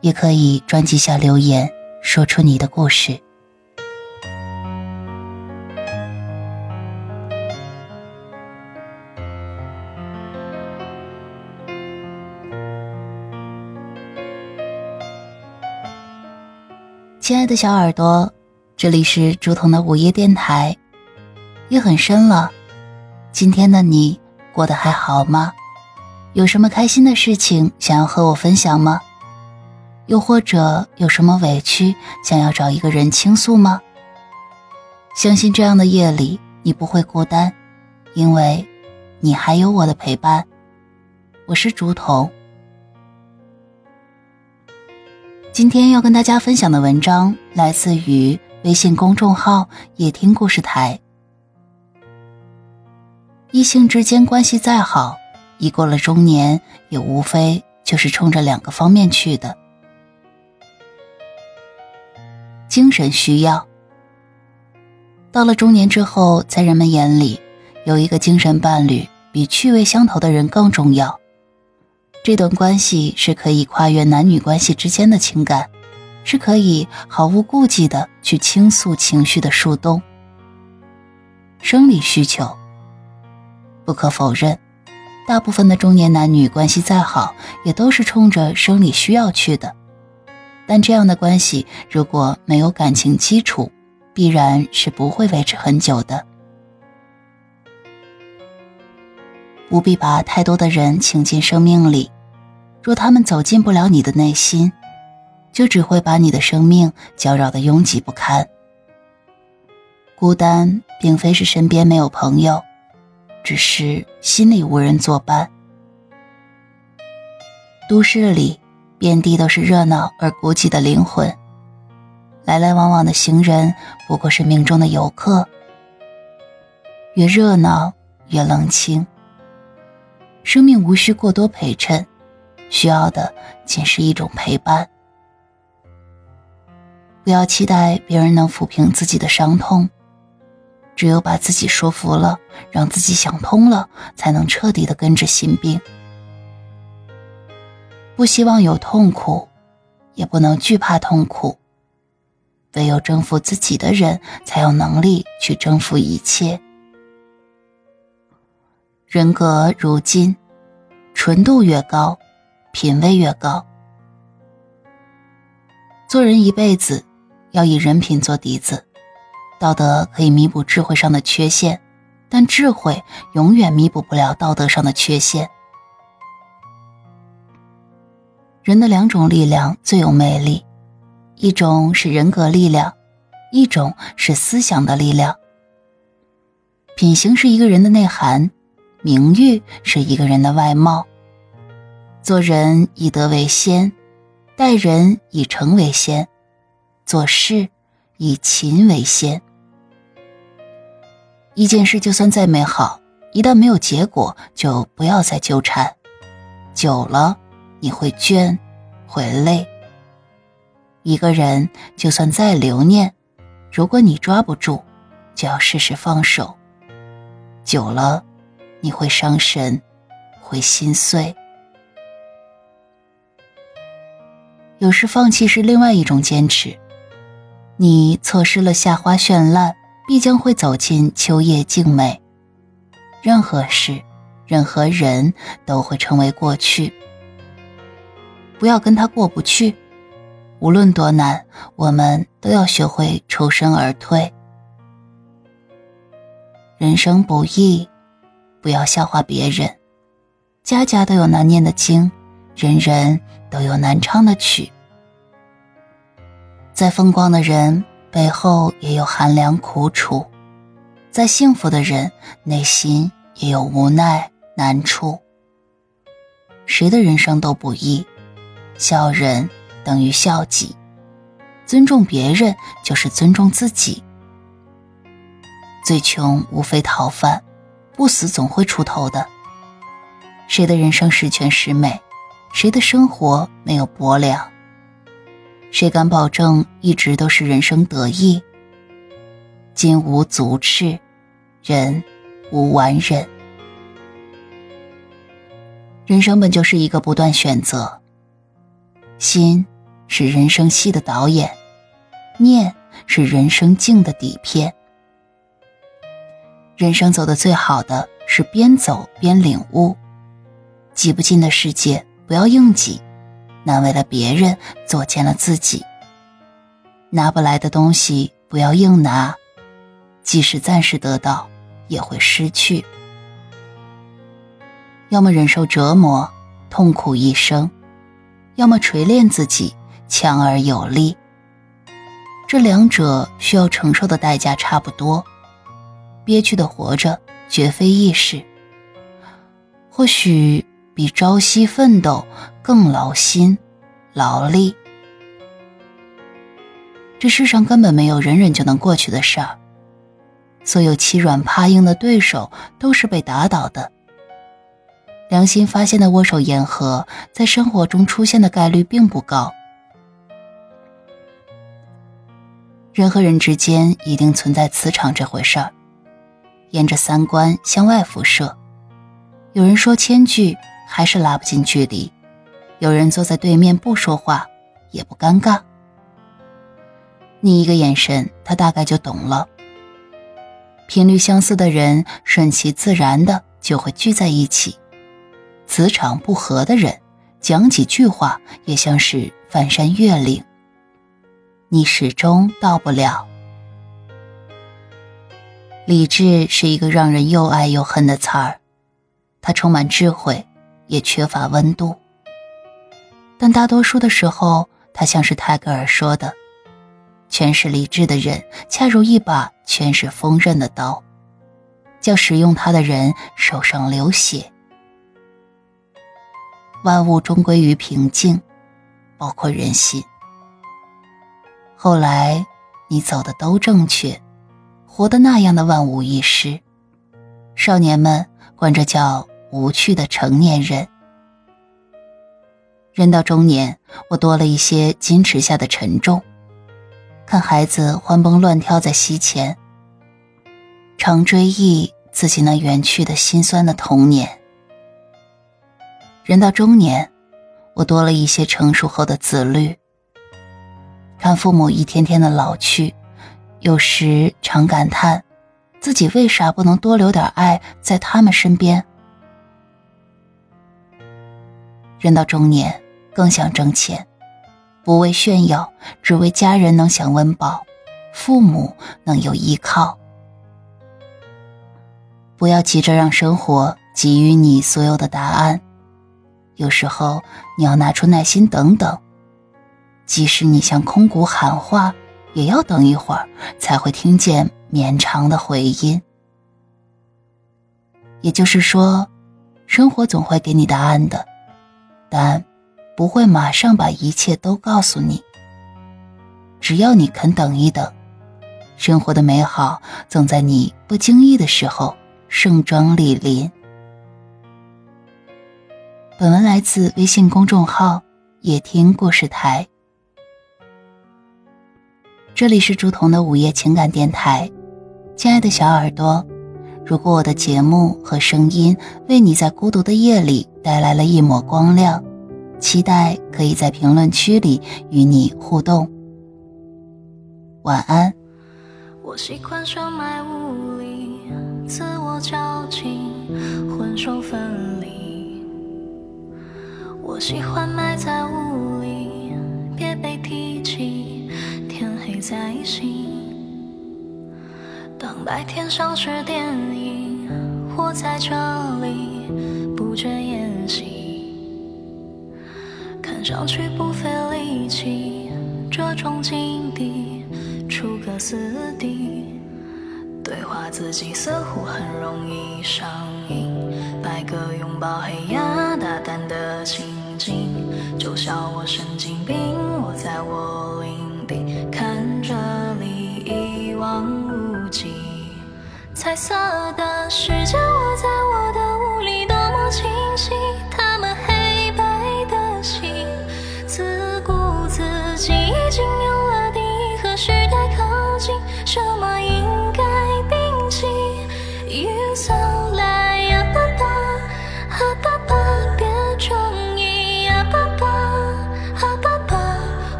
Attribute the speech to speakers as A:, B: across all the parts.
A: 也可以专辑下留言，说出你的故事。亲爱的小耳朵，这里是竹筒的午夜电台。夜很深了，今天的你过得还好吗？有什么开心的事情想要和我分享吗？又或者有什么委屈，想要找一个人倾诉吗？相信这样的夜里你不会孤单，因为，你还有我的陪伴。我是竹筒。今天要跟大家分享的文章来自于微信公众号“夜听故事台”。异性之间关系再好，一过了中年，也无非就是冲着两个方面去的。精神需要。到了中年之后，在人们眼里，有一个精神伴侣比趣味相投的人更重要。这段关系是可以跨越男女关系之间的情感，是可以毫无顾忌的去倾诉情绪的树洞。生理需求。不可否认，大部分的中年男女关系再好，也都是冲着生理需要去的。但这样的关系如果没有感情基础，必然是不会维持很久的。不必把太多的人请进生命里，若他们走进不了你的内心，就只会把你的生命搅扰的拥挤不堪。孤单并非是身边没有朋友，只是心里无人作伴。都市里。遍地都是热闹而孤寂的灵魂，来来往往的行人不过是命中的游客。越热闹越冷清。生命无需过多陪衬，需要的仅是一种陪伴。不要期待别人能抚平自己的伤痛，只有把自己说服了，让自己想通了，才能彻底的根治心病。不希望有痛苦，也不能惧怕痛苦。唯有征服自己的人，才有能力去征服一切。人格如金，纯度越高，品味越高。做人一辈子，要以人品做底子。道德可以弥补智慧上的缺陷，但智慧永远弥补不了道德上的缺陷。人的两种力量最有魅力，一种是人格力量，一种是思想的力量。品行是一个人的内涵，名誉是一个人的外貌。做人以德为先，待人以诚为先，做事以勤为先。一件事就算再美好，一旦没有结果，就不要再纠缠，久了。你会倦，会累。一个人就算再留念，如果你抓不住，就要适时放手。久了，你会伤神，会心碎。有时放弃是另外一种坚持。你错失了夏花绚烂，必将会走进秋叶静美。任何事，任何人都会成为过去。不要跟他过不去，无论多难，我们都要学会抽身而退。人生不易，不要笑话别人。家家都有难念的经，人人都有难唱的曲。再风光的人背后也有寒凉苦楚，再幸福的人内心也有无奈难处。谁的人生都不易。孝人等于孝己，尊重别人就是尊重自己。最穷无非逃犯，不死总会出头的。谁的人生十全十美？谁的生活没有薄凉？谁敢保证一直都是人生得意？金无足赤，人无完人。人生本就是一个不断选择。心是人生戏的导演，念是人生境的底片。人生走的最好的是边走边领悟。挤不进的世界，不要硬挤；难为了别人，作践了自己。拿不来的东西，不要硬拿，即使暂时得到，也会失去。要么忍受折磨，痛苦一生；要么锤炼自己，强而有力。这两者需要承受的代价差不多。憋屈的活着，绝非易事。或许。比朝夕奋斗更劳心、劳力。这世上根本没有人忍就能过去的事儿，所有欺软怕硬的对手都是被打倒的。良心发现的握手言和，在生活中出现的概率并不高。人和人之间一定存在磁场这回事儿，沿着三观向外辐射。有人说千句。还是拉不近距离，有人坐在对面不说话也不尴尬。你一个眼神，他大概就懂了。频率相似的人，顺其自然的就会聚在一起；磁场不合的人，讲几句话也像是翻山越岭，你始终到不了。理智是一个让人又爱又恨的词儿，它充满智慧。也缺乏温度，但大多数的时候，他像是泰戈尔说的：“全是理智的人，恰如一把全是锋刃的刀，叫使用它的人手上流血。”万物终归于平静，包括人心。后来，你走的都正确，活的那样的万无一失。少年们管这叫。无趣的成年人，人到中年，我多了一些矜持下的沉重。看孩子欢蹦乱跳在膝前，常追忆自己那远去的心酸的童年。人到中年，我多了一些成熟后的自律。看父母一天天的老去，有时常感叹，自己为啥不能多留点爱在他们身边。人到中年，更想挣钱，不为炫耀，只为家人能享温饱，父母能有依靠。不要急着让生活给予你所有的答案，有时候你要拿出耐心等等。即使你向空谷喊话，也要等一会儿才会听见绵长的回音。也就是说，生活总会给你答案的。但不会马上把一切都告诉你。只要你肯等一等，生活的美好总在你不经意的时候盛装莅临。本文来自微信公众号“夜听故事台”，这里是竹筒的午夜情感电台。亲爱的小耳朵，如果我的节目和声音为你在孤独的夜里。带来了一抹光亮，期待可以在评论区里与你互动。晚安。
B: 我习惯深埋雾里，自我矫情，魂兽分离。我喜欢埋在雾里，别被提起，天黑再醒。当白天像是电影，我在这里。不觉演戏，看上去不费力气，这种境地出个死地，对话自己似乎很容易上瘾，摆个拥抱黑压大胆的情就像我神经病，我在我领地，看着你一望无际，彩色的世界。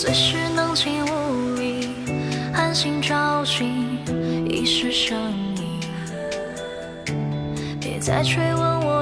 B: 随时能进雾里安心找寻遗失声音。别再追问我